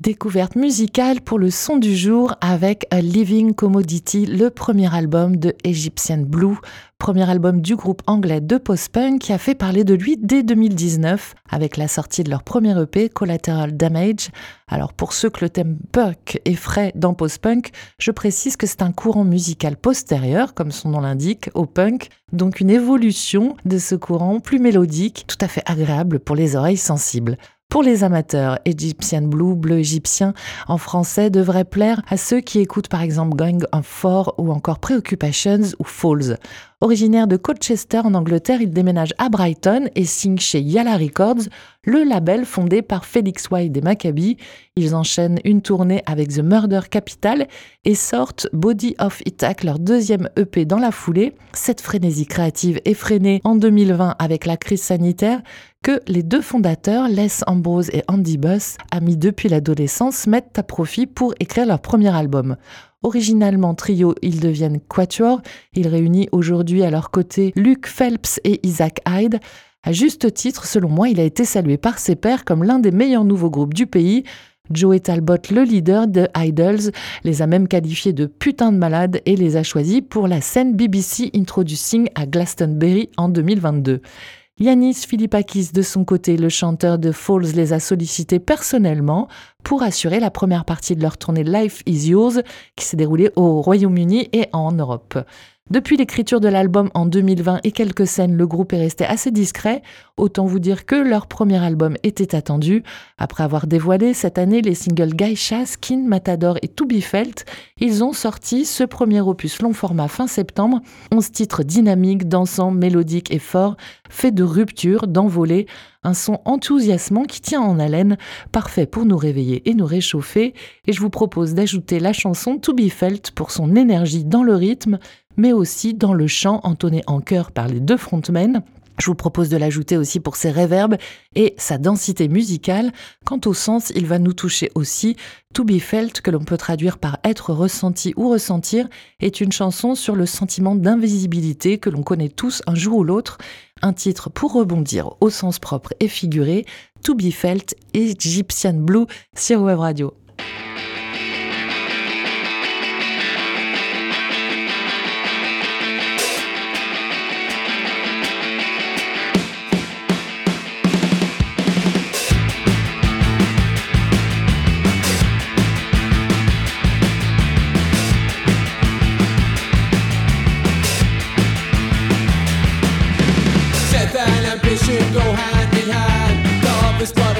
Découverte musicale pour le son du jour avec A Living Commodity, le premier album de Egyptian Blue, premier album du groupe anglais de post-punk qui a fait parler de lui dès 2019 avec la sortie de leur premier EP Collateral Damage. Alors pour ceux que le thème punk est frais dans post-punk, je précise que c'est un courant musical postérieur, comme son nom l'indique, au punk, donc une évolution de ce courant plus mélodique, tout à fait agréable pour les oreilles sensibles. Pour les amateurs, Egyptian Blue, bleu égyptien en français devrait plaire à ceux qui écoutent par exemple Going of Four ou encore Preoccupations ou Falls. Originaire de Colchester en Angleterre, il déménage à Brighton et signe chez Yala Records, le label fondé par Felix White et Maccabi. Ils enchaînent une tournée avec The Murder Capital et sortent Body of Attack, leur deuxième EP dans la foulée. Cette frénésie créative est freinée en 2020 avec la crise sanitaire que les deux fondateurs, Les Ambrose et Andy Buss, amis depuis l'adolescence, mettent à profit pour écrire leur premier album. Originalement trio, ils deviennent quatuor. Ils réunissent aujourd'hui à leur côté Luke Phelps et Isaac Hyde. À juste titre, selon moi, il a été salué par ses pairs comme l'un des meilleurs nouveaux groupes du pays. Joey Talbot, le leader de Idols, les a même qualifiés de putain de malades et les a choisis pour la scène BBC Introducing à Glastonbury en 2022. Yanis Philippakis, de son côté, le chanteur de Falls, les a sollicités personnellement pour assurer la première partie de leur tournée Life is Yours qui s'est déroulée au Royaume-Uni et en Europe. Depuis l'écriture de l'album en 2020 et quelques scènes, le groupe est resté assez discret. Autant vous dire que leur premier album était attendu. Après avoir dévoilé cette année les singles Gaisha, Skin, Matador et To Be Felt, ils ont sorti ce premier opus long format fin septembre. 11 titres dynamiques, dansants, mélodiques et forts, fait de rupture, d'envolée, un son enthousiasmant qui tient en haleine, parfait pour nous réveiller et nous réchauffer. Et je vous propose d'ajouter la chanson To Be Felt pour son énergie dans le rythme, mais aussi dans le chant entonné en chœur par les deux frontmen. Je vous propose de l'ajouter aussi pour ses réverbes et sa densité musicale. Quant au sens, il va nous toucher aussi. To be felt, que l'on peut traduire par être ressenti ou ressentir, est une chanson sur le sentiment d'invisibilité que l'on connaît tous un jour ou l'autre. Un titre pour rebondir au sens propre et figuré. To be felt, Egyptian Blue sur Radio. This blood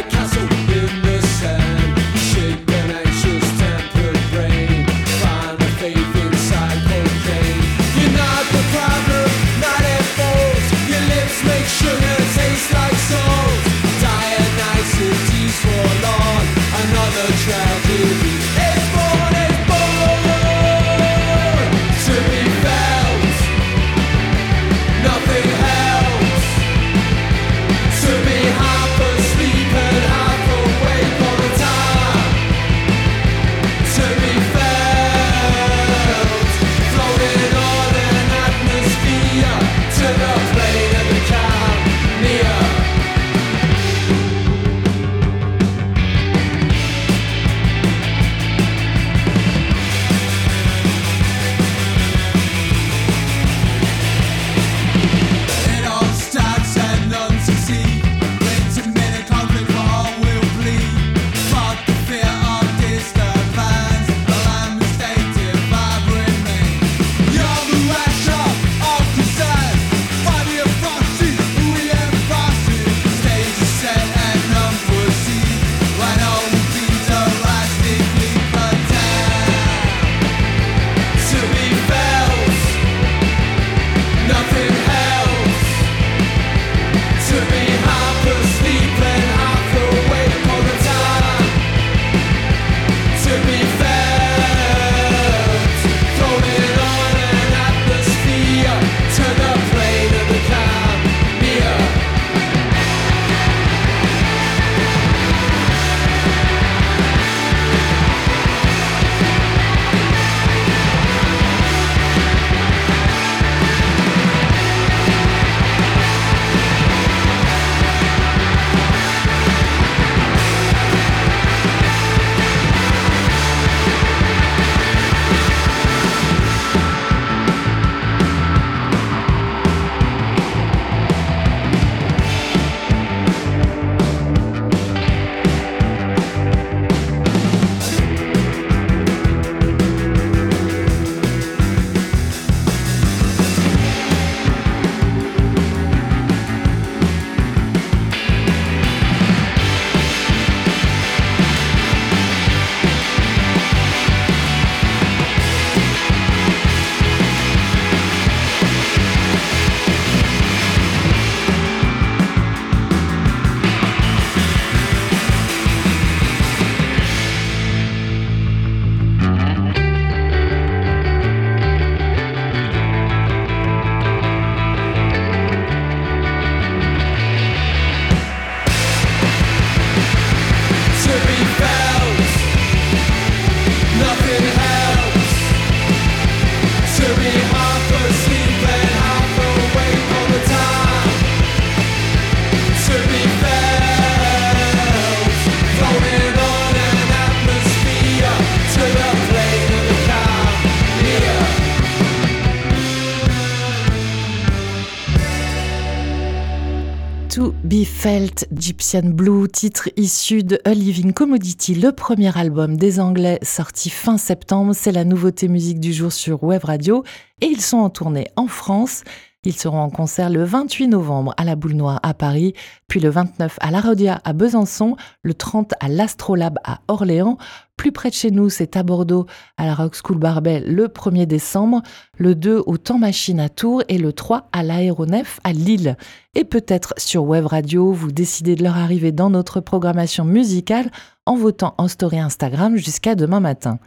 To Be Felt, Gyptian Blue, titre issu de A Living Commodity, le premier album des Anglais sorti fin septembre. C'est la nouveauté musique du jour sur Web Radio et ils sont en tournée en France. Ils seront en concert le 28 novembre à la Boule Noire à Paris, puis le 29 à la Rodia à Besançon, le 30 à l'Astrolabe à Orléans. Plus près de chez nous, c'est à Bordeaux, à la Rock School Barbel, le 1er décembre, le 2 au Temps Machine à Tours et le 3 à l'Aéronef à Lille. Et peut-être sur Web Radio, vous décidez de leur arriver dans notre programmation musicale en votant en story Instagram jusqu'à demain matin.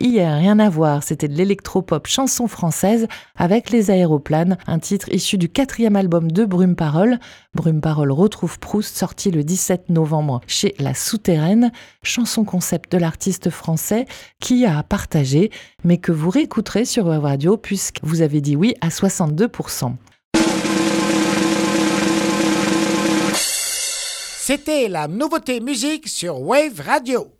Hier, rien à voir, c'était de l'électropop chanson française avec Les Aéroplanes, un titre issu du quatrième album de Brume Parole. Brume Parole retrouve Proust, sorti le 17 novembre chez La Souterraine, chanson concept de l'artiste français qui a partagé, mais que vous réécouterez sur Web Radio puisque vous avez dit oui à 62%. C'était la nouveauté musique sur Wave Radio.